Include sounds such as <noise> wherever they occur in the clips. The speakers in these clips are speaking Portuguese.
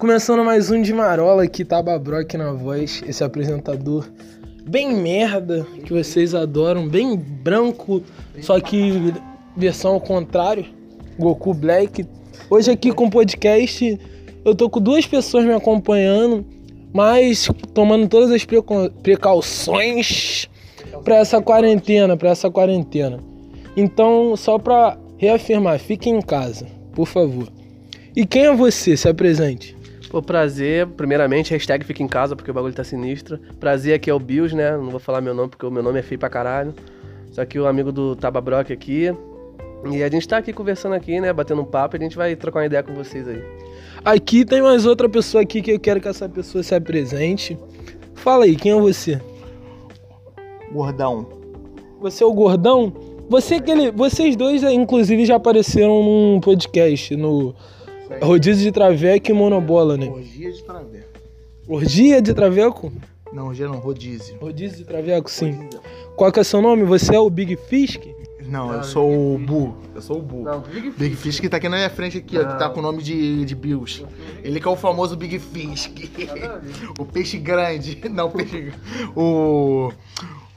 Começando mais um de Marola aqui, Tababrock na voz, esse apresentador bem merda, que vocês adoram, bem branco, só que versão ao contrário, Goku Black. Hoje aqui com o podcast, eu tô com duas pessoas me acompanhando, mas tomando todas as precauções para essa quarentena, para essa quarentena. Então, só para reafirmar, fiquem em casa, por favor. E quem é você? Se apresente. Pô, prazer, primeiramente, hashtag fica em casa porque o bagulho tá sinistro. Prazer aqui é o Bills, né? Não vou falar meu nome porque o meu nome é feio pra caralho. Só que o amigo do Taba Brock aqui. E a gente tá aqui conversando aqui, né? Batendo um papo e a gente vai trocar uma ideia com vocês aí. Aqui tem mais outra pessoa aqui que eu quero que essa pessoa se apresente. Fala aí, quem é você? Gordão. Você é o gordão? Você aquele, vocês dois, inclusive, já apareceram num podcast no Rodízio de Traveco e Monobola, né? Orgia de traveco. Orgia de Traveco? Não, orgia não, rodízio. Rodízio de Traveco, sim. Rodízio. Qual que é o seu nome? Você é o Big Fisk? Não, eu sou o Bu. Eu sou o Bu. Não, Big, Big Fish que tá aqui na minha frente aqui, ó, que tá com o nome de, de Bills. Ele que é o famoso Big Fish. <laughs> o peixe grande. Não, o peixe. O.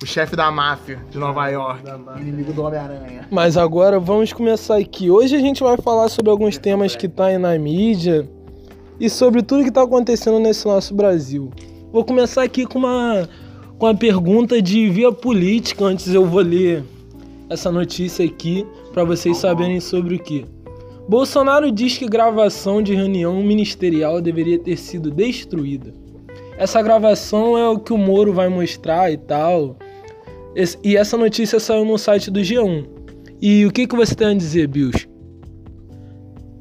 O chefe da máfia de Nova York, inimigo do Homem-Aranha. Mas agora vamos começar aqui. Hoje a gente vai falar sobre alguns temas que tá aí na mídia e sobre tudo que tá acontecendo nesse nosso Brasil. Vou começar aqui com uma, com uma pergunta de via política. Antes eu vou ler essa notícia aqui para vocês saberem sobre o que. Bolsonaro diz que gravação de reunião ministerial deveria ter sido destruída. Essa gravação é o que o Moro vai mostrar e tal. E essa notícia saiu no site do G1. E o que, que você tem a dizer, Bills?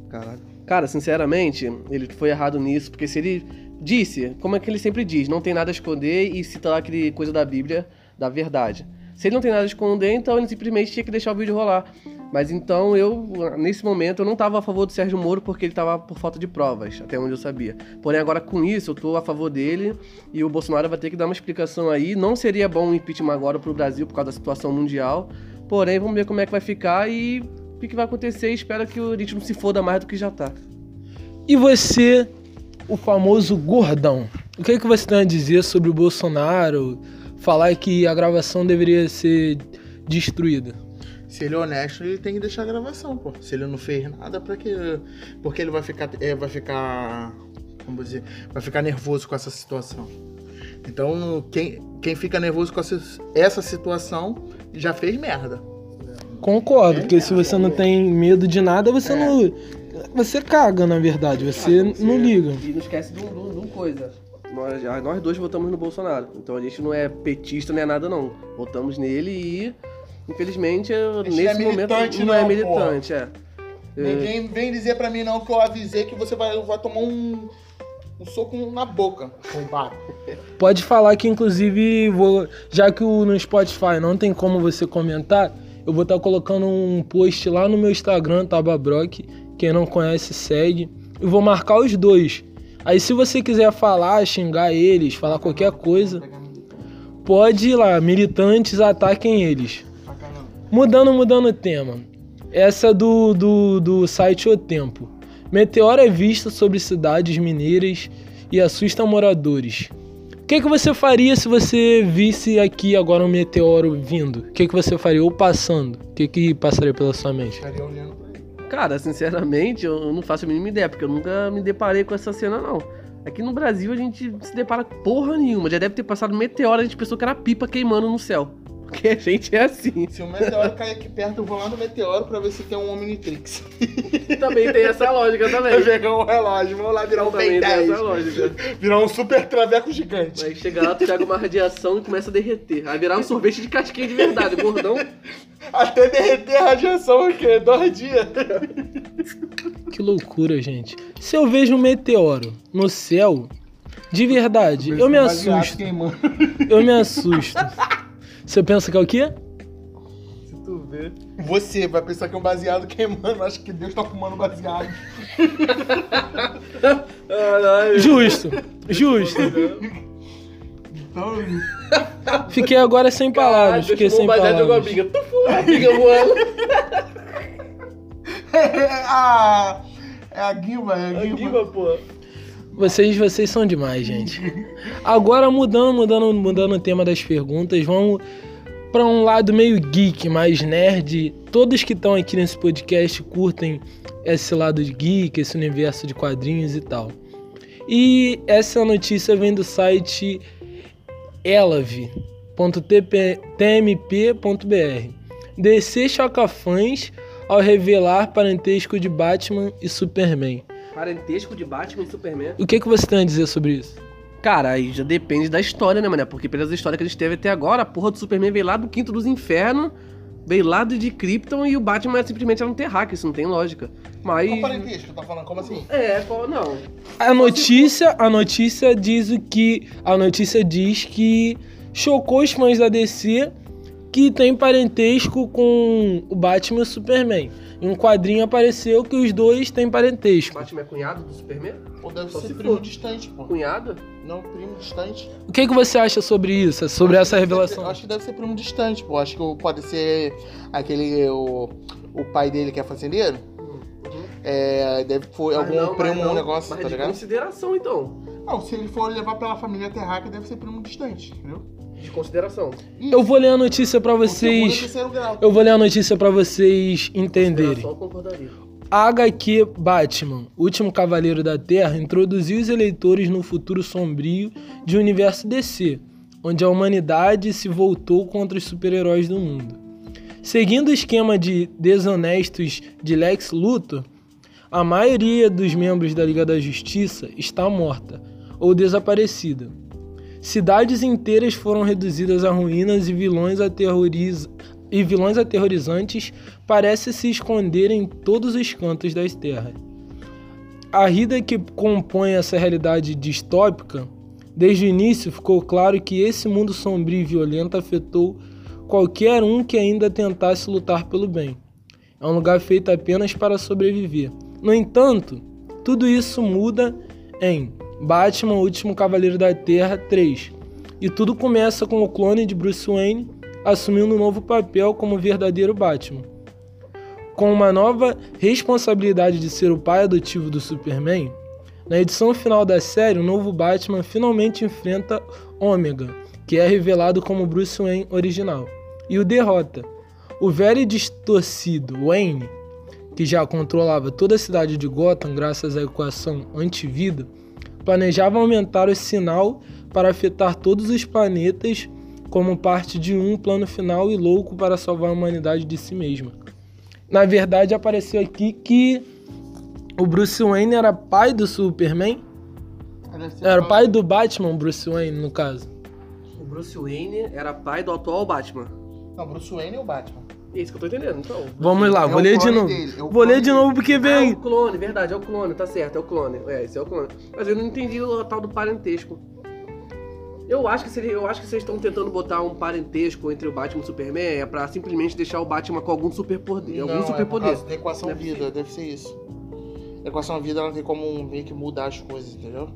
Caralho. Cara, sinceramente, ele foi errado nisso, porque se ele disse, como é que ele sempre diz, não tem nada a esconder e cita lá aquele coisa da Bíblia, da verdade. Se ele não tem nada a esconder, então ele simplesmente tinha que deixar o vídeo rolar. Mas então eu, nesse momento, eu não estava a favor do Sérgio Moro porque ele estava por falta de provas, até onde eu sabia. Porém, agora com isso, eu estou a favor dele e o Bolsonaro vai ter que dar uma explicação aí. Não seria bom um impeachment agora para o Brasil por causa da situação mundial. Porém, vamos ver como é que vai ficar e o que, que vai acontecer. Espero que o ritmo se foda mais do que já está. E você, o famoso gordão, o que, é que você tem a dizer sobre o Bolsonaro? Falar que a gravação deveria ser destruída? Se ele é honesto, ele tem que deixar a gravação, pô. Se ele não fez nada, pra que. Porque ele vai ficar. É, vai ficar. Como dizer? Vai ficar nervoso com essa situação. Então, quem, quem fica nervoso com essa, essa situação já fez merda. Concordo, porque se você não tem medo de nada, você é. não. Você caga, na verdade, você, você não liga. E não esquece de uma coisa. Nós, nós dois votamos no Bolsonaro. Então a gente não é petista, nem é nada, não. Votamos nele e Infelizmente, eu, nesse é momento não, não é militante, é. Ninguém vem dizer pra mim não que eu avisei que você vai, vai tomar um, um soco na boca Pode falar que, inclusive, vou, já que o, no Spotify não tem como você comentar, eu vou estar tá colocando um post lá no meu Instagram, Tababrock. Quem não conhece, segue. E vou marcar os dois. Aí, se você quiser falar, xingar eles, falar qualquer coisa, pode ir lá. Militantes, ataquem eles. Mudando, mudando o tema. Essa do, do, do site O Tempo. Meteoro é vista sobre cidades mineiras e assusta moradores. O que, que você faria se você visse aqui agora um meteoro vindo? O que, que você faria? Ou passando? O que, que passaria pela sua mente? Cara, sinceramente, eu não faço a mínima ideia, porque eu nunca me deparei com essa cena, não. Aqui no Brasil a gente se depara porra nenhuma. Já deve ter passado meteoro, a gente pensou que era pipa queimando no céu. Porque a gente é assim. Se o meteoro cair aqui perto, eu vou lá no meteoro pra ver se tem um Omnitrix. também tem essa lógica também. <laughs> Eu pegar um relógio, vamos lá virar um também Ben 10. Tem essa lógica. Virar um super traveco gigante. Aí chega lá, tu pega uma radiação e começa a derreter. Aí virar um sorvete de casquinha de verdade, gordão. Até derreter a radiação aqui, dois dias. Que loucura, gente. Se eu vejo um meteoro no céu, de verdade, eu me assusto. Eu me assusto. Você pensa que é o quê? Se tu vê. Você vai pensar que é um baseado queimando. Acho que Deus tá fumando baseado. Justo. Justo. Então. Fiquei agora sem palavras. Fiquei sem palavras. Jogou a biga. A biga voando. <laughs> é a. É a Guiba, é a Guiba. A Guiba, pô. Vocês, vocês são demais, gente. Agora mudando, mudando, mudando o tema das perguntas, vamos para um lado meio geek, mais nerd. Todos que estão aqui nesse podcast curtem esse lado de geek, esse universo de quadrinhos e tal. E essa notícia vem do site elave.tmp.br. DC choca fãs ao revelar parentesco de Batman e Superman. Parentesco de Batman e Superman? O que, que você tem a dizer sobre isso? Cara, aí já depende da história, né, mané? Porque pelas histórias que a gente teve até agora, a porra do Superman veio lá do Quinto dos Infernos, veio lá de Krypton e o Batman é simplesmente um terráqueo, isso não tem lógica. Mas... Qual parentesco? Tá falando como assim? É, qual... não. A notícia, a notícia diz o que... A notícia diz que chocou os fãs da DC que tem parentesco com o Batman e o Superman. Em um quadrinho apareceu que os dois têm parentesco. Batman é cunhado do Superman? Ou deve Só ser se primo for. distante, pô. Cunhado? Não, primo distante. O que, que você acha sobre isso? Sobre essa Eu revelação? acho que deve ser primo distante, pô. Acho que pode ser aquele. O, o pai dele que é fazendeiro. É, deve foi Mas algum não, primo, um negócio, mas tá de ligado? consideração, então. Não, se ele for levar pela família terráquea, deve ser primo distante, entendeu? De consideração. Eu vou ler a notícia segundo é vocês. Eu vou ler a notícia pra vocês entenderem. A HQ Batman, Último Cavaleiro da Terra, introduziu os eleitores no futuro sombrio de um universo DC, onde a humanidade se voltou contra os super-heróis do mundo. Seguindo o esquema de desonestos de Lex Luthor, a maioria dos membros da Liga da Justiça está morta ou desaparecida. Cidades inteiras foram reduzidas a ruínas e vilões, aterroriz... e vilões aterrorizantes parecem se esconder em todos os cantos das terras. A rida que compõe essa realidade distópica, desde o início ficou claro que esse mundo sombrio e violento afetou qualquer um que ainda tentasse lutar pelo bem. É um lugar feito apenas para sobreviver. No entanto, tudo isso muda em Batman, o Último Cavaleiro da Terra 3. E tudo começa com o clone de Bruce Wayne assumindo um novo papel como verdadeiro Batman. Com uma nova responsabilidade de ser o pai adotivo do Superman, na edição final da série, o novo Batman finalmente enfrenta Ômega, que é revelado como Bruce Wayne original, e o derrota. O velho e distorcido Wayne, que já controlava toda a cidade de Gotham graças à equação antivida, planejava aumentar o sinal para afetar todos os planetas como parte de um plano final e louco para salvar a humanidade de si mesma. Na verdade, apareceu aqui que o Bruce Wayne era pai do Superman, era pai do Batman, Bruce Wayne, no caso. O Bruce Wayne era pai do atual Batman. Não, Bruce Wayne ou Batman? É isso que eu tô entendendo, então. Vamos lá, É vou ler de novo. dele, é Vou ler de novo porque Ah, é veio. o clone, verdade, é o clone, tá certo, é o clone. É, esse é o clone. Mas eu não entendi o tal do parentesco. Eu acho que se, ele- eu acho que vocês estão tentando botar um parentesco entre o Batman e o Superman é pra simplesmente deixar o Batman com algum superpoder. Algum é superpoder. da equação é vida, deve ser isso. A equação vida ela tem como meio que mudar as coisas, entendeu?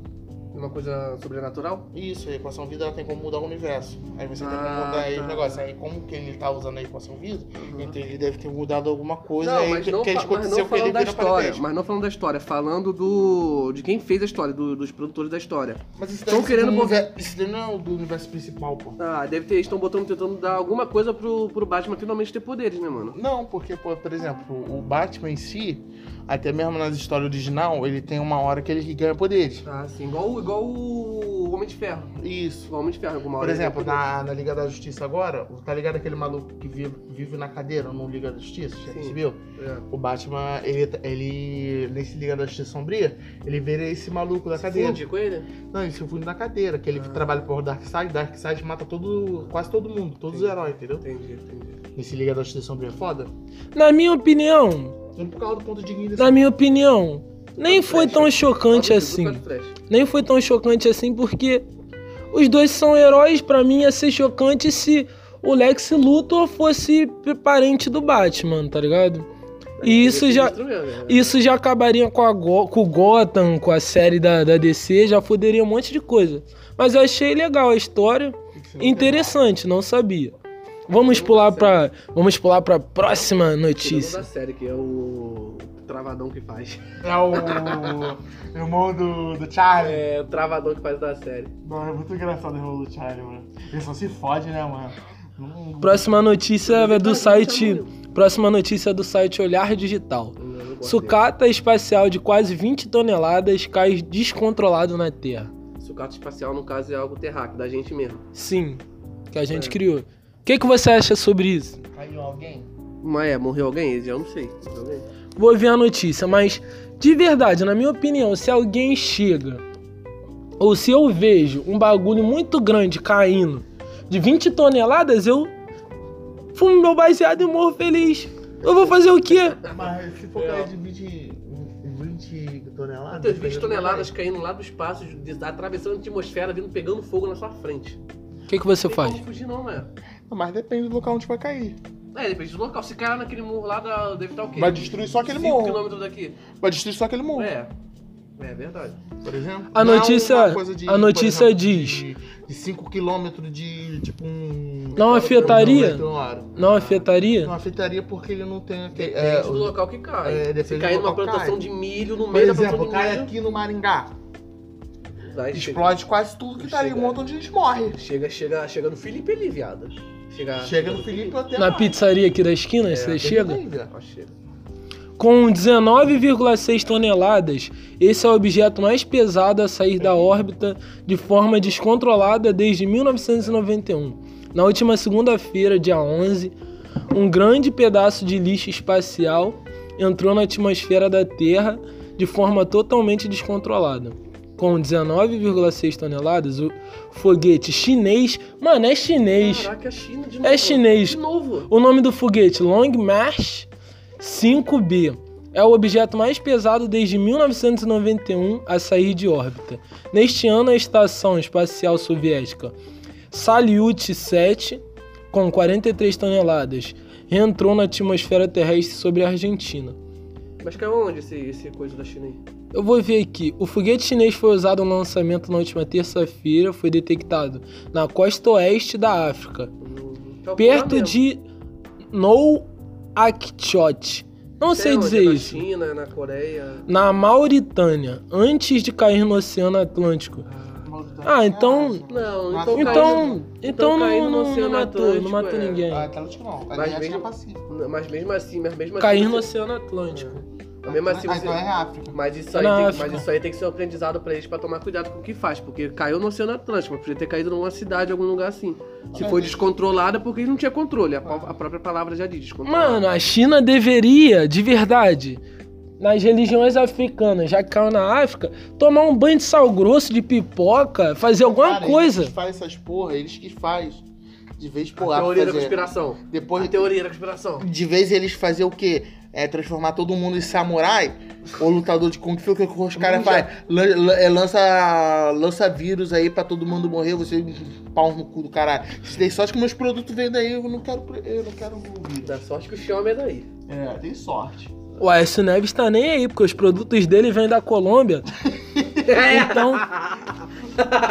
Uma coisa sobrenatural? Isso, a equação vida ela tem como mudar o universo. Aí você tem que Ah, mudar aí tá. o negócio. Aí como que ele tá usando a equação vida, Uhum. então ele deve ter mudado alguma coisa Não, aí mas que, não, que mas aconteceu não que ele falando da história. Mas não falando da história, falando do. de quem fez a história, do- dos produtores da história. Mas isso Tão deve ser querendo do botar- isso não é do universo principal, pô. Ah, deve ter. Estão botando, tentando dar alguma coisa pro, pro Batman finalmente ter poderes, né, mano? Não, porque, por exemplo, o Batman em si, até mesmo nas histórias original, ele tem uma hora que ele ganha poderes. Ah, sim. Igual, igual o Homem de Ferro. Isso. O Homem de Ferro, alguma Por hora. ele exemplo, na, na Liga da Justiça agora, tá ligado aquele maluco que vive, vive na cadeira no Liga da Justiça? Já percebeu? É. O Batman, ele, ele. Nesse Liga da Justiça Sombria, ele vira esse maluco da cadeira. Funde com ele? Não, ele se funde na cadeira, que ele Ah. trabalha por Darkseid, Darkseid mata todo. quase todo mundo, todos os Entendi. heróis, entendeu? Entendi, entendi. Nesse Liga da Justiça Sombria é foda. Na minha opinião, Não por causa do ponto de na minha opinião, nem foi tão chocante assim. Nem foi tão chocante assim porque os dois são heróis. Pra mim ia ser chocante se o Lex Luthor fosse parente do Batman, tá ligado? E isso já, né? isso já acabaria com, a Go- com o Gotham, com a série da, da DC, já foderia um monte de coisa. Mas eu achei legal a história, interessante, não sabia. Vamos pular para vamos pular para próxima notícia. da série, que é o Travadão que faz. É o irmão do, do Charlie. É, o Travadão que faz da série. Não, é muito engraçado o irmão do Charlie, mano. Ele só se fode, né, mano? Próxima notícia é do site próxima notícia é do site Olhar Digital. Sucata espacial de quase 20 toneladas cai descontrolado na Terra. Sucata espacial, no caso, é algo terráqueo, da gente mesmo. Sim, que a gente É. criou. O que, que você acha sobre isso? Caiu alguém? Mas é, morreu alguém? Eu não sei. Alguém? Vou ver a notícia, mas de verdade, na minha opinião, se alguém chega ou se eu vejo um bagulho muito grande caindo de 20 toneladas, eu fumo meu baseado e morro feliz. Eu vou fazer o quê? Mas se for cair de 20, 20 toneladas... Matheus, 20 toneladas caindo lá do espaço, atravessando a atmosfera, vindo pegando fogo na sua frente. O que, que você Não tem faz? como fugir não, é. Mas depende do local onde vai cair. É, depende do local. Se cair lá naquele morro lá, dá- deve estar o quê? Vai destruir só aquele 5 morro. quilômetros daqui. Vai destruir só aquele morro. É. É verdade. Por exemplo. A Não notícia- uma coisa de, a notícia por diz- De, de 5 km de tipo um. Não afetaria? Não, Não afetaria? não afetaria porque ele não tem aquele. Depende É, do o- local que cai. é, depende Se do cair numa local que plantação cai. de milho, no por meio da exemplo, plantação cai de milho, aqui no Maringá. vai, Explode quase tudo que tá ali. Um Chega. montão de gente morre. Chega, chega, chega no Felipe ali, viado. Chega, Chega no Felipe até. Na mais. pizzaria aqui da esquina, É, você chega? chega. Com 19,6 toneladas, esse é o objeto mais pesado a sair da órbita de forma descontrolada desde 1991. Na última segunda-feira, dia 11, um grande pedaço de lixo espacial entrou na atmosfera da Terra de forma totalmente descontrolada. Com 19,6 toneladas, o foguete chinês. Mano, é chinês. Caraca, é China de novo. É chinês. De novo. O nome do foguete, Long March 5B, é o objeto mais pesado desde 1991 a sair de órbita. Neste ano, a Estação Espacial Soviética Salyut 7, com 43 toneladas, reentrou na atmosfera terrestre sobre a Argentina. Mas caiu onde esse, esse coisa da China aí? Eu vou ver aqui. O foguete chinês foi usado no lançamento na última terça-feira, foi detectado na costa oeste da África, Hum, que é perto de Nouakchott. Não sei onde? dizer na isso. China, na Coreia. Na Mauritânia, antes de cair no Oceano Atlântico. Ah, então. Não, então. Então, caiu- então caiu não, no não, não Oceano matou, não matou é. ninguém. Ah, Atlântico não. Mas Mas mesmo- é Pacífico. Mas mesmo assim, mas mesmo assim. Cair no você- Oceano Atlântico. Mas mesmo assim Ah, você. então é África. Mas isso, Tá aí na tem, África. mas isso aí tem que ser um aprendizado pra eles pra tomar cuidado com o que faz. Porque caiu no Oceano Atlântico, mas podia ter caído numa cidade, algum lugar assim. Se foi descontrolada, porque não tinha controle. A, a própria palavra já diz, descontrolada. Mano, a China deveria, de verdade, nas religiões africanas, já que caiu na África, tomar um banho de sal grosso, de pipoca, fazer alguma Cara, coisa. Eles que fazem essas porra, eles que fazem. De vez por a lá teoria da fazer. conspiração. Depois A teoria da conspiração. de vez eles fazer o quê? É transformar todo mundo em samurai ou lutador de Kung Fu, que os caras fazem? É, lança, lança vírus aí pra todo mundo morrer, você pau no cu do caralho. Se tem sorte que meus produtos vêm daí, eu não quero, eu não quero. Dá sorte que o Xiaomi é daí. É, tem sorte. O Aécio Neves tá nem aí, porque os produtos dele vêm da Colômbia. <laughs> Então,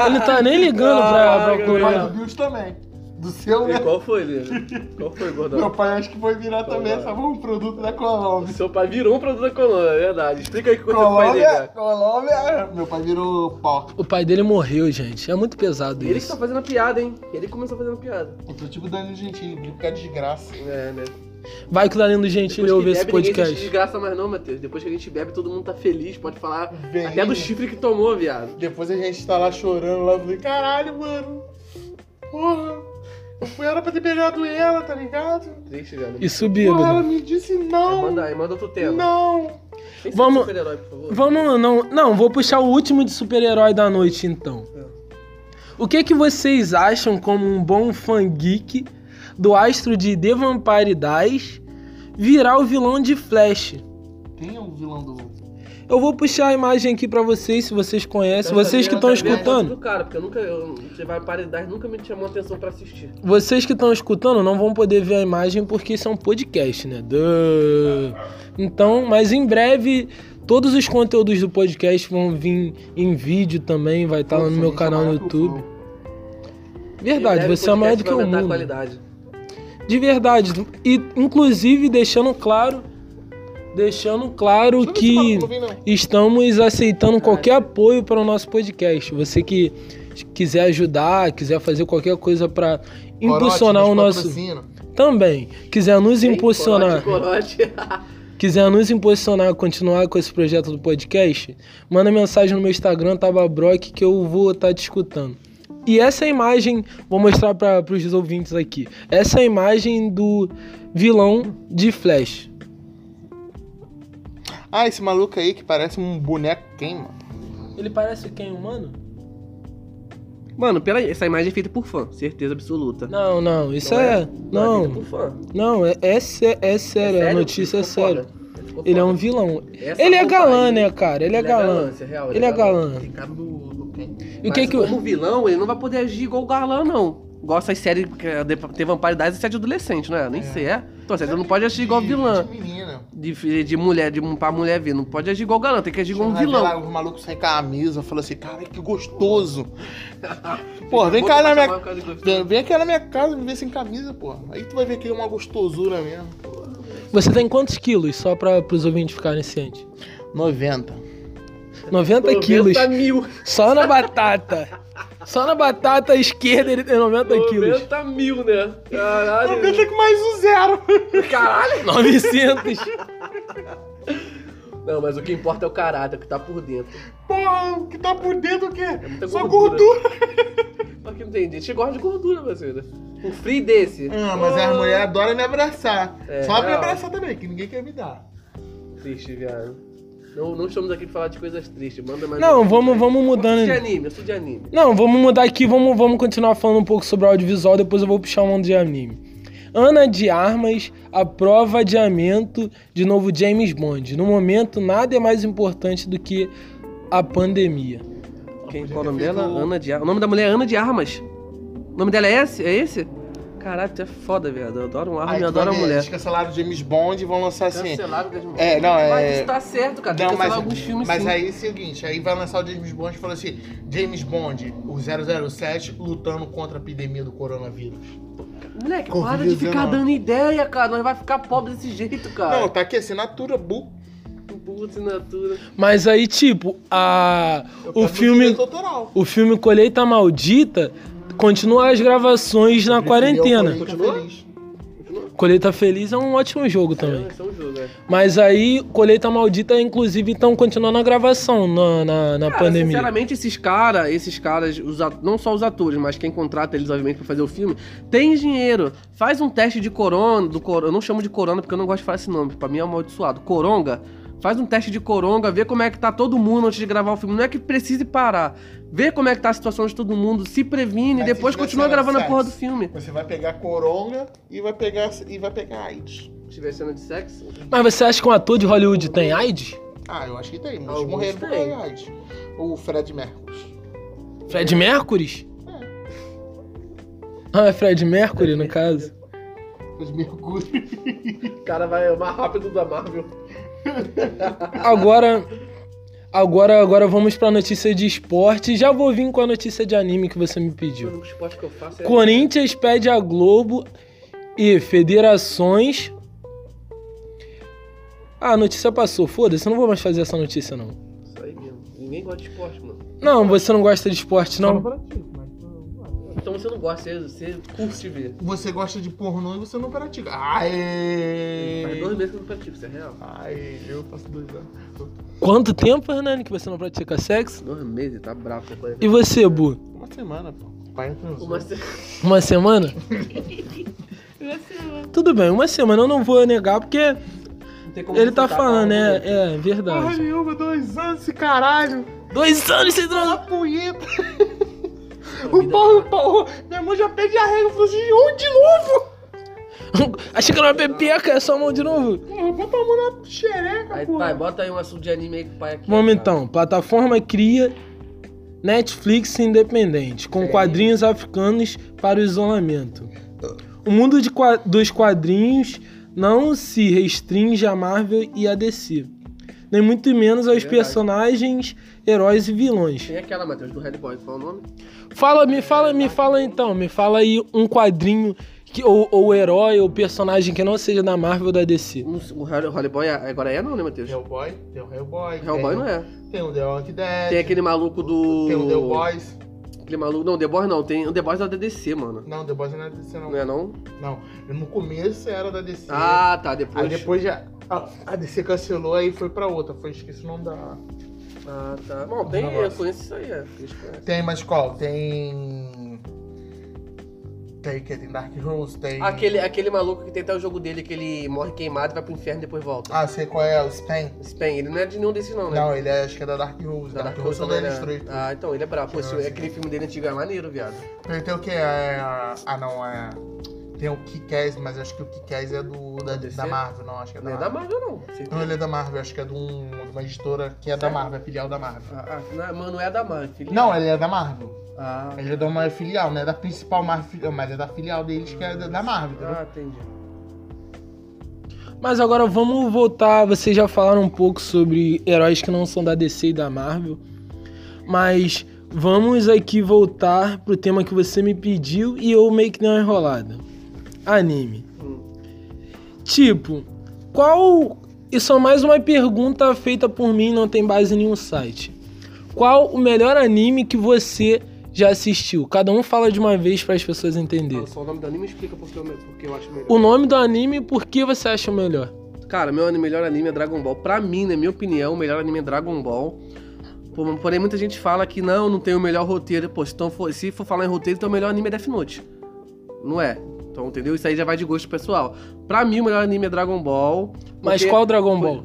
ele tá nem ligando pra, pra Caraca, Mas Bills também. Do seu, E né? qual foi, Lino? Qual foi, gordão? Meu pai acho que foi virar também essa um produto da Colômbia. Seu pai virou um produto da Colômbia, é verdade. Explica aí o que aconteceu com o pai dele, Colômbia. Colômbia. Meu pai virou pó. O pai dele morreu, gente. É muito pesado Ele que isso. tá fazendo a piada, hein? Ele começou fazendo a piada. Eu tô tipo Danilo Gentili, brinco que é desgraça. É, né? Vai que o Danilo Gentili ouve esse podcast. desgraça mais não, Matheus. Depois que a gente bebe, todo mundo tá feliz, pode falar Vem. até do chifre que tomou, viado. Depois a gente tá lá chorando lá, eu falei, caralho, mano. Porra. Eu fui era pra ter pegado ela, tá ligado? Triste, velho. Isso Porra, ela bêbado. me disse não. manda aí, manda outro tema. Não. Vamos- super-herói, por favor? Vamos, não, não, vou puxar o último de super-herói da noite então. É. O que que vocês acham como um bom fã geek do astro de The Vampire Dies virar o vilão de Flash? Quem é o vilão do. Eu vou puxar a imagem aqui pra vocês, se vocês conhecem, Quero vocês saber- que estão escutando. Do cara, porque eu nunca, eu, você vai paridade, nunca me chamou atenção pra assistir. Vocês que estão escutando não vão poder ver a imagem porque isso é um podcast, né? Duh. Então, mas em breve todos os conteúdos do podcast vão vir em vídeo também, vai estar lá no meu canal no YouTube. Verdade, você é maior do que o mundo. qualidade. De verdade. E inclusive deixando claro. Deixando claro Deixa que estamos aceitando qualquer apoio para o nosso podcast. Você que quiser ajudar, quiser fazer qualquer coisa para impulsionar o nos nosso. patrocina. Também. Quiser nos impulsionar. Corote, corote. <laughs> quiser nos impulsionar a continuar com esse projeto do podcast, manda mensagem no meu Instagram, Tababrock, que eu vou estar te escutando. E essa imagem, vou mostrar para os ouvintes aqui. Essa é a imagem do vilão de Flash. Ah, esse maluco aí que parece um boneco quem, mano? Ele parece quem, humano? Mano, pera aí, essa imagem é feita por fã, certeza absoluta. Não, não, isso Não é. é? Não, é feita Não, por fã. não, é, é, sé- é sério, a notícia é séria. Ele é um vilão. Essa Ele é galã, aí- né, cara? Ele é galã. isso é real, Ele é galã. Tem cara do, do quem? E o que que. como vilão, ele não vai poder agir igual o galã, não. Igual essas séries que é de- tem Vampire Diaries, isso é de adolescente, não é? Nem sei, é? Então, você não pode agir igual vilã. De menina. De, de mulher, de pra mulher ver. Não pode agir igual galã, tem que agir igual um vem lá, vilão. Os malucos sem camisa, falou assim, cara, que gostoso. <laughs> Pô, vem cá na minha. Vem, vem aqui na minha casa me ver sem camisa, pô. Aí tu vai ver que é uma gostosura mesmo. Você tem quantos quilos? Só para os ouvintes ficarem cientes. 90. 90 quilos. 90 mil. Só na batata. Só na batata esquerda ele tem 90 quilos. 90 mil, né? Caralho. 90 com mais um zero. Caralho. 900. Não, mas o que importa é o caráter, o que tá por dentro. Porra, o que tá por dentro o quê? muita Só gordura. Só que não tem gente que gosta de gordura, você, né? Um free desse. Ah, mas as mulheres adoram me abraçar. É, Só me abraçar também, que ninguém quer me dar. Triste, viado. Não, não estamos aqui pra falar de coisas tristes. Manda mais Não, um. vamos, vamos Eu sou de mudando. anime, eu sou de anime. Não, vamos mudar aqui, vamos, vamos continuar falando um pouco sobre o audiovisual, depois eu vou puxar um de anime. Ana de Armas aprova adiamento de novo James Bond. No momento, nada é mais importante do que a pandemia. Quem, qual o nome dela? Ana de Armas. O nome da mulher é Ana de Armas. O nome dela é esse? É esse? Caralho, tu é foda, viado. Eu adoro um arma e adoro a mulher. Eles cancelaram o James Bond e vão lançar assim. Cancelado das mulheres. É, não, é- Mas isso tá certo, cara. Tem que Não, mas, alguns filmes mas sim. aí é o seguinte, aí vai lançar o James Bond e fala assim, James Bond, o 007, lutando contra a epidemia do coronavírus. Moleque, Covid para de ficar 19. dando ideia, cara. Nós vai ficar pobre desse jeito, cara. Não, tá aqui, assinatura, bu. Boa assinatura. Mas aí, tipo, a Eu o filme o filme Colheita Maldita continua as gravações na quarentena. Colheita Feliz é um ótimo jogo também. É, é um jogo, é. Mas aí, Colheita Maldita, inclusive, estão continuando a gravação na, na, na Cara, pandemia. sinceramente, esses caras, esses caras, os não só os atores, mas quem contrata eles, obviamente, pra fazer o filme, tem dinheiro. Faz um teste de corona, do cor... eu não chamo de corona porque eu não gosto de falar esse nome, pra mim é amaldiçoado. Coronga, faz um teste de coronga, vê como é que tá todo mundo antes de gravar o filme. Não é que precise parar. Vê como é que tá a situação de todo mundo, se previne e depois continua gravando a porra do filme. Você vai pegar coronga e vai pegar, e vai pegar AIDS. Se tiver cena de sexo, Mas você acha que um ator de Hollywood tem AIDS? Ah, eu acho que tem, mas Alguns morreram por. AIDS. O Fred Mercury. Fred Mercury? Ah, é Fred Mercury, no caso. Fred Mercury. <laughs> o cara vai o mais rápido da Marvel. Agora, agora, agora vamos pra notícia de esporte. Já vou vir com a notícia de anime que você me pediu. único esporte que eu faço é... Corinthians pede a Globo e federações. Ah, a notícia passou. Foda-se, eu não vou mais fazer essa notícia, não. Isso aí mesmo. Ninguém gosta de esporte, mano. Não, você não gosta de esporte, não? Então você não gosta, você, você curte ver. Você gosta de pornô e você não pratica. Aê! Faz dois meses que eu não pratico, isso é real. Ai, eu faço dois anos. Quanto tempo, Hernani, que você não pratica sexo? Dois meses, tá bravo. a E você, Bu? Uma semana, pô. Pai transou. Uma se- <laughs> Uma semana? Tudo bem, uma semana eu não vou negar, porque ele tá falando, é, é Porra verdade. nenhuma, dois anos esse caralho. Dois anos sem Fala transar. punheta. A O Paulo, Paulo, minha mãe já pede a regra. Falou assim, um de novo. <laughs> Achei que era uma pepeca, é só mão de novo. Porra, bota a mão na xereca, Aí, porra. pai, bota aí um assunto de anime aí com o pai aqui. Vamos cara. então, plataforma cria Netflix independente, com quadrinhos africanos para o isolamento. O mundo de dos quadrinhos não se restringe a Marvel e a DC, nem muito menos aos Verdade. personagens, heróis e vilões. Tem aquela, Matheus, do Red Boy, qual é o nome? Fala, me fala, me fala então, me fala aí um quadrinho que, ou, ou herói ou personagem que não seja da Marvel ou da DC. O Holy Boy agora é não, né, Matheus? Hellboy, tem o Hellboy. Hellboy tem, não é. Tem o The Walking Dead. Tem aquele maluco do. Tem o The Boys. Aquele maluco. Não, The Boys não. Tem o The Boys é da DC, mano. Não, The Boys não é da DC, não. Não é não? Não. No começo era da DC. Ah, tá. Depois. Aí depois já. A DC cancelou aí foi pra outra. Foi, esqueci o nome da. Ah, tá. Bom, tem. Eu conheço isso aí, é. Tem, mas qual? Tem. Tem que tem Dark Rose, tem. Aquele, aquele maluco que tem até o jogo dele, que ele morre queimado, vai pro inferno e depois volta. Ah, sei qual é, o Span. Span, ele não é de nenhum desses não, né? Não, ele é, acho que é da Dark Rose. Da Dark, Dark Rose também é. Ah, então, ele é brabo. Pô, esse, aquele filme dele antigo é maneiro, viado. Tem, tem o que? É, ah, não, é. Tem o Kick-Ass, mas acho que o Kick-Ass é do, da, da Marvel, não, acho que é da Não Marvel. é da Marvel, não. Não, ele é da Marvel, acho que é de, um, uma editora que é da Marvel, é filial da Marvel. Ah, ah, não, não é da Marvel, filial. Não, ele é da Marvel. Ah. Ele é da uma filial, não é da principal Marvel, mas é da filial deles que é da Marvel, entendeu? Ah, entendi. Mas agora vamos voltar. Vocês já falaram um pouco sobre heróis que não são da DC e da Marvel. Mas vamos aqui voltar pro tema que você me pediu e eu meio que dei uma enrolada. Anime. Hum. Tipo, qual. Isso é mais uma pergunta feita por mim, não tem base em nenhum site. Qual o melhor anime que você já assistiu? Cada um fala de uma vez para as pessoas entenderem. Fala só o nome do anime explica porque eu, porque eu acho melhor. O nome do anime e por que você acha melhor? Cara, meu melhor anime é Dragon Ball. Pra mim, na minha opinião, o melhor anime é Dragon Ball. Porém, muita gente fala que não, não tem o melhor roteiro. Pô, então, se for falar em roteiro, então o melhor anime é Death Note. Não é. Então, entendeu? Isso aí já vai de gosto pessoal. Pra mim, o melhor anime é Dragon Ball. Mas qual Dragon Ball?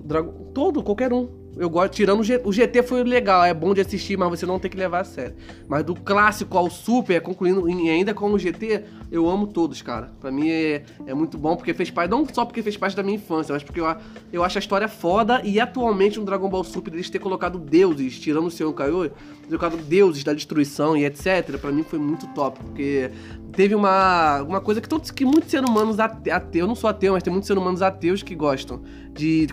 Todo, qualquer um. Eu gosto, tirando o, GT foi legal, é bom de assistir, mas você não tem que levar a sério. Mas do clássico ao super, concluindo e ainda com o GT, eu amo todos, cara. Pra mim é, é muito bom, porque fez parte, não só porque fez parte da minha infância, mas porque eu, eu acho a história foda e atualmente no Dragon Ball Super eles ter colocado deuses, tirando o Senhor Kaiô, colocado deuses da destruição e etc. Pra mim foi muito top, porque teve uma, uma coisa que todos que muitos seres humanos ateus, eu não sou ateu, mas tem muitos seres humanos ateus que gostam de,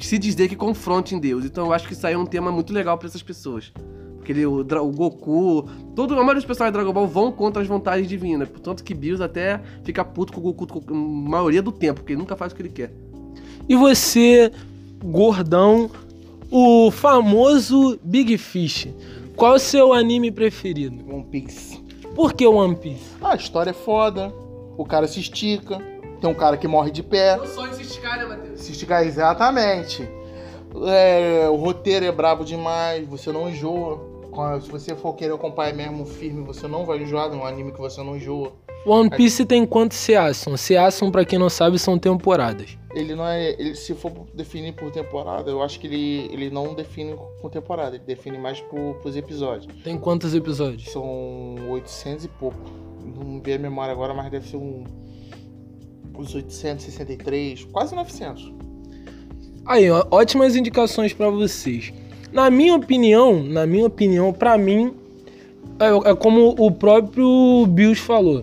se dizer que confrontem Deus. Então eu acho que isso aí é um tema muito legal para essas pessoas. Porque ele, o, o, Goku, todo, a maioria dos personagens de Dragon Ball vão contra as vontades divinas. Portanto que Bills até fica puto com o Goku com a maioria do tempo, porque ele nunca faz o que ele quer. E você, gordão, o famoso Big Fish, qual é o seu anime preferido? One Piece. Por que One Piece? Ah, a história é foda, o cara se estica, tem um cara que morre de pé. Não só se esticar, né, Matheus? Se esticar, exatamente. É, o roteiro é brabo demais, você não enjoa. Se você for querer acompanhar mesmo firme, você não vai enjoar num anime que você não enjoa. One Piece tem quantos Season? Season, pra quem não sabe, são temporadas. Ele não é. Ele, se for definir por temporada, eu acho que ele, ele não define com temporada, ele define mais por, por episódios. Tem quantos episódios? São 800 e pouco. Não vi a memória agora, mas deve ser um. Uns 863, quase 900. Aí, ó, ótimas indicações para vocês. Na minha opinião, na minha opinião, para mim, é, é, como o próprio Bills falou.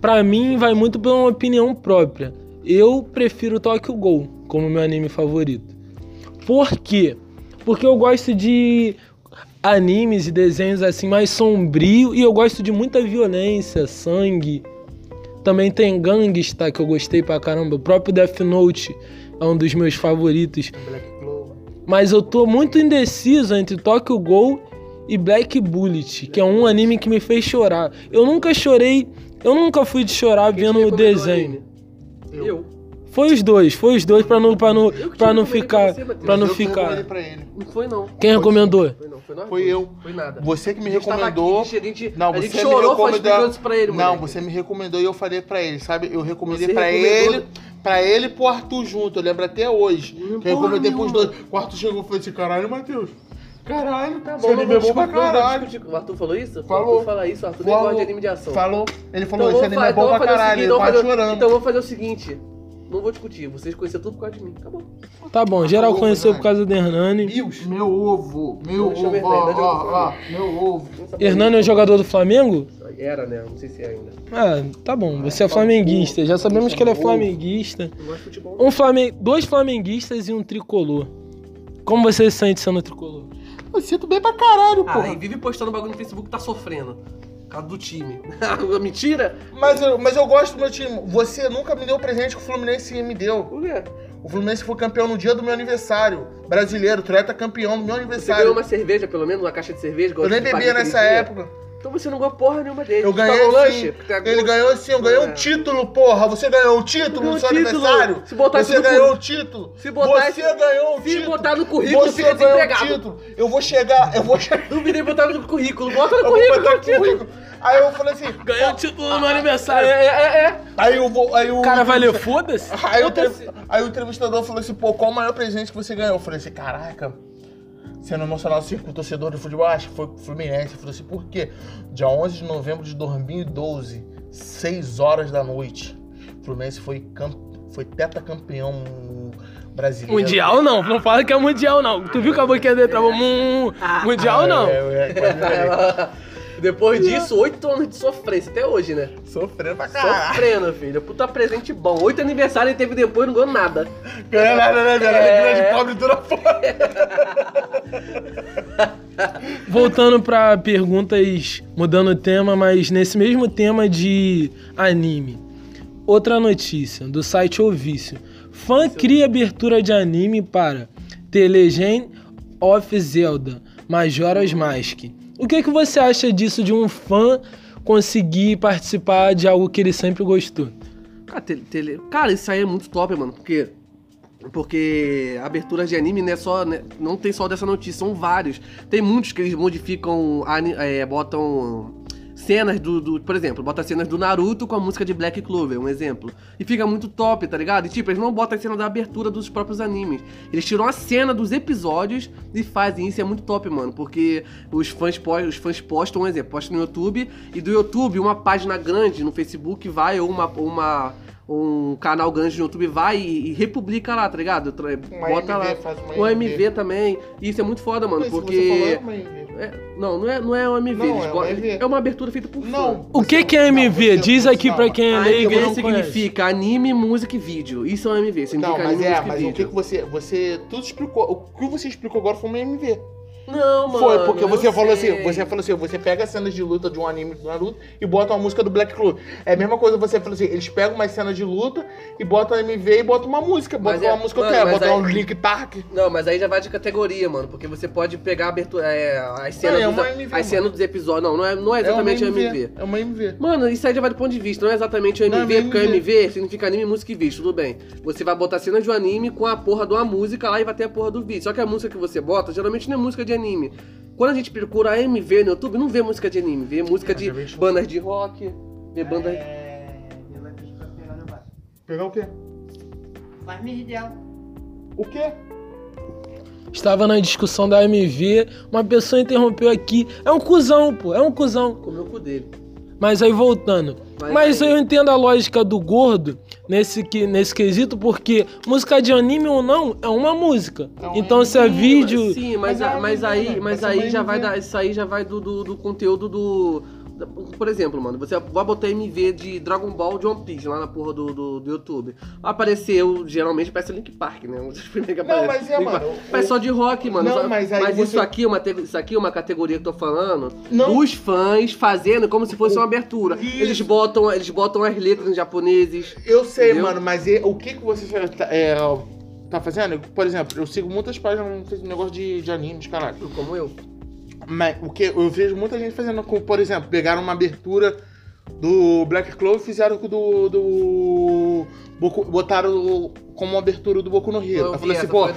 Para mim, vai muito pela uma opinião própria. Eu prefiro Tokyo Ghoul como meu anime favorito. Por quê? Porque eu gosto de animes e desenhos assim mais sombrio e eu gosto de muita violência, sangue. Também tem Gangsta que eu gostei pra caramba. O próprio Death Note é um dos meus favoritos. Mas eu tô muito indeciso entre Tokyo Ghoul e Black Bullet, que é um anime que me fez chorar. Eu nunca chorei, eu nunca fui de chorar Quem vendo o desenho. Eu. eu. Foi os dois, foi os dois pra não, pra não, pra não ficar. Pra, pra não ficar. Pra ele. Não foi não. Quem foi recomendou? Foi, não, foi, foi eu. Foi nada. Você que me recomendou. Aqui, a gente, não, a você gente chorou me recomendou. Pra ele, não, moleque. você me recomendou e eu falei pra ele, sabe? Eu recomendei você pra recomendou... ele. Pra ele e pro Arthur junto, eu lembro até hoje. Hum, que eu recomendei pros dois. O Arthur chegou e falou assim: caralho, Matheus. Caralho, tá bom, ele é pra caralho. O Arthur falou isso? Falou. O Arthur fala isso, o Arthur nem gosta de anime de ação. Falou. Ele falou, então, esse anime é bom então pra caralho, ele quase chorando. Então vamos fazer o seguinte. Não vou discutir, vocês conheceram tudo por causa de mim. Acabou. Tá bom, geral ovo, conheceu por causa do Hernani. Meu ovo, meu ovo, ó, ó, ó, meu ovo. Hernani é o jogador do Flamengo? Era, né? Não sei se é ainda. Ah, tá bom, você é flamenguista. Já sabemos que ele é flamenguista. Um Flamengo, dois flamenguistas e um tricolor. Como você se sente sendo tricolor? Eu sinto bem pra caralho, pô. Ah, e vive postando bagulho no Facebook tá sofrendo. Causa do time. <laughs> Mentira? Mas eu, mas eu gosto do meu time. Você nunca me deu o presente que o Fluminense me deu. Por quê? O Fluminense foi campeão no dia do meu aniversário. Brasileiro, o Treta campeão no meu Você aniversário. ganhou uma cerveja, pelo menos, uma caixa de cerveja? Eu nem você bebia nessa época. Então você não ganhou porra nenhuma dele. Eu ganhei sim. lanche? Ele ganhou sim, eu ganhei É. um título, porra. Você ganhou um título Ganhou no seu um título. aniversário. Se botar você no ganhou um título. Se botar você isso- ganhou um se título. botar no currículo, você fica ganhou um desempregado. título. Eu vou chegar, eu vou chegar. <laughs> Duvidei botar no currículo. Bota no currículo, botar o título. currículo. Aí eu falei assim. Ganhei o título no meu aniversário. É, é, é. Aí eu vou. Aí o O cara vai ler, foda-se. Aí aí o entrevistador falou assim, pô, qual o maior presente que você ganhou? Eu falei assim, caraca, sendo emocional assim com o torcedor de futebol, acho que foi o Fluminense. Eu falei assim, por quê? Dia 11 de novembro de 2012, 6 horas da noite, o Fluminense foi, cam... foi tetracampeão brasileiro. Mundial não, não fala que é mundial não. Tu viu que a boquinha dele tava mu- mundial não. É, é, é, <laughs> Depois disso, oito anos de sofrência, até hoje, né? Sofrendo pra caralho. Sofrendo, filho. Puta presente bom. Oito aniversários ele teve depois, não ganhou nada. Ganhou nada, né, velho? É. Alegria de pobre dura fora. <laughs> Voltando pra perguntas, mudando o tema, mas nesse mesmo tema de anime. Outra notícia do site O Vício. Fã cria abertura de anime para The Legend of Zelda Majora's Mask. O que, que você acha disso de um fã conseguir participar de algo que ele sempre gostou? Cara, tele- tele- Cara, isso aí é muito top, mano, porque. Porque aberturas de anime não é só. né, não tem só dessa notícia, são vários. Tem muitos que eles modificam. é, botam cenas do, do- Por exemplo, bota cenas do Naruto com a música de Black Clover, um exemplo. E fica muito top, tá ligado? E tipo, eles não botam a cena da abertura dos próprios animes. Eles tiram a cena dos episódios e fazem isso. É muito top, mano. Porque os fãs, os fãs postam, um exemplo, postam no YouTube. E do YouTube, uma página grande no Facebook vai, ou uma. uma um canal grande no YouTube vai e, e republica lá, tá ligado? Tra- Uma Bota MV, lá. faz uma Um MV. MV também. Isso é muito foda, mano, Mas porque. Você falou, é uma MV. É, não, não é, não é um MV. Não, é uma MV. é uma abertura feita por fã. Não. O que, que é MV? Não, Diz aqui não, pra quem é Ah, leigo MV conhece. significa anime, música e vídeo. Isso é um MV. Significa Não, mas anime, é, música e mas o que, vídeo. que você. Você. Tudo explicou. O que você explicou agora foi uma MV. Não, mano. Foi, porque você falou sei. assim, você falou assim, você pega as cenas de luta de um anime do Naruto e bota uma música do Black Clover. É a mesma coisa, você falou assim, eles pegam umas cenas de luta e botam MV e botam uma música, botam é- uma música mano, que mas botam aí- um Link Park. Não, mas aí já vai de categoria, mano. Porque você pode pegar a abertura, é, as cenas, é dos, uma MV, as cenas dos episódios. Não, não é, não é É exatamente MV. MV. É uma MV. Mano, isso aí já vai do ponto de vista, não é exatamente o MV, é porque o MV. MV significa anime, música e vídeo, tudo bem. Você vai botar cenas de um anime com a porra de uma música lá e vai ter a porra do vídeo. Só que a música que você bota, geralmente não é música de anime. Quando a gente procura MV no YouTube, não vê música de anime, vê música de bandas de rock, vê bandas... É. Pegar. Pegar o quê? Faz. O quê? Estava na discussão da MV, uma pessoa interrompeu aqui. É um cuzão, pô, é um cuzão. Comeu o cu dele. Mas aí voltando. Mas Mas aí- eu entendo a lógica do gordo nesse, que- nesse quesito, porque música de anime ou não é uma música. É um então se é vídeo. Sim, mas, Mas é aí, mas aí já vai dar, isso aí já vai do, do, do conteúdo do, por exemplo, mano, você vai botar MV de Dragon Ball de One Piece lá na porra do, do, do YouTube. Apareceu, geralmente parece Link Park, né? <laughs> Um dos primeiros que Não, aparece. mas é, Link mano, Park. o- Mas só de rock, mano. Não, Só- mas isso você- aqui é uma te- isso aqui é uma categoria que eu tô falando Não. dos fãs fazendo como se fosse uma abertura. Isso. Eles botam, eles botam as letras em japoneses. Eu sei, Entendeu? mano, mas e- o que que você tá, é, tá fazendo? Por exemplo, eu sigo muitas páginas no negócio de, de animes, caralho. Como eu. Mas o que eu vejo muita gente fazendo, com, por exemplo, pegaram uma abertura do Black Clover e fizeram com do. do Boku- botaram como abertura do Boku no Hero. Eu falei assim, pô, é,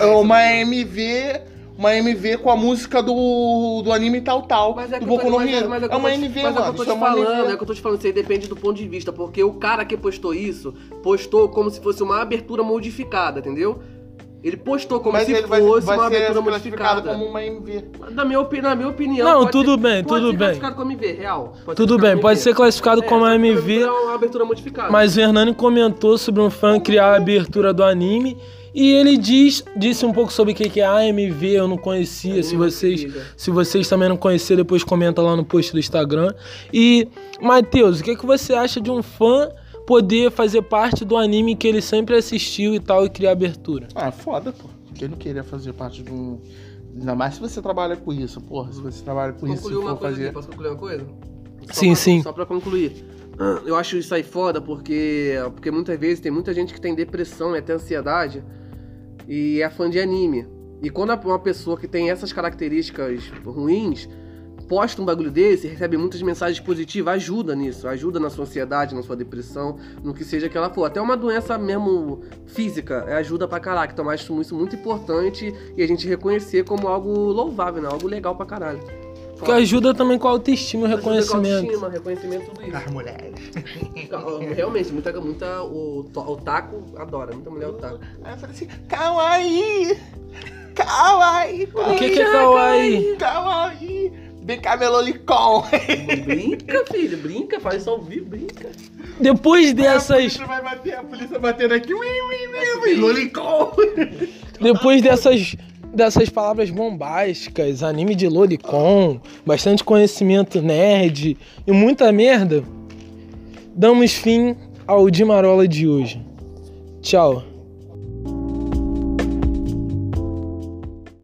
é uma MV. Uma MV com a música do, do anime tal tal. Mas é do Boku no é, Hero. mas é, É uma te- MV, mas é que mano. eu tô te é uma falando, é que eu tô te falando, isso aí depende do ponto de vista, porque o cara que postou isso, postou como se fosse uma abertura modificada, entendeu? Ele postou como Mas se ele vai, fosse vai uma ser abertura classificado modificada. como uma MV. Na, minha, opi- na minha opinião. Não, pode tudo ser- bem, pode tudo ser bem. classificado como MV, real. Pode Tudo ser bem, pode ser classificado É, como MV. É uma abertura modificada. Mas o Hernani comentou sobre um fã criar a abertura do anime. E ele diz, disse um pouco sobre o que que é AMV, eu não conhecia. Se Anime vocês, Wikipedia. se vocês também não conheceram, depois comenta lá no post do Instagram. E, Matheus, o que, que você acha de um fã poder fazer parte do anime que ele sempre assistiu e tal e criar abertura? Ah, foda, pô. Quem não queria fazer parte de um. Ainda mais se você trabalha com isso, porra. Se você trabalha com isso Concluiu uma for coisa fazer. aqui, posso concluir uma coisa? Só Sim, pra- sim. Só pra concluir. <clears throat> Eu acho isso aí foda porque, porque muitas vezes tem muita gente que tem depressão e até ansiedade e é fã de anime. E quando uma pessoa que tem essas características ruins posta um bagulho desse, recebe muitas mensagens positivas, ajuda nisso, ajuda na sua ansiedade, na sua depressão, no que seja que ela for. Até uma doença mesmo física, é ajuda pra caralho. Então eu acho isso muito importante e a gente reconhecer como algo louvável, né? Algo legal pra caralho. Que ajuda também com a autoestima e Ajuda com reconhecimento. autoestima, reconhecimento, tudo isso. As mulheres. <laughs> Realmente, muita, muita o, o taco adora, muita mulher otaku. Aí eu falei assim, kawaii! Kawaii! O que, que é kawaii? Kawaii! Vem cá, meu lolicon! <laughs> Brinca, filho, brinca, faz ao vivo, brinca. Depois A dessas. polícia vai bater, a polícia batendo aqui. Ui, ui, ui, ui, lolicon! Depois dessas. Dessas palavras bombásticas, anime de Lolicon, bastante conhecimento nerd e muita merda, damos fim ao Dimarola de hoje. Tchau.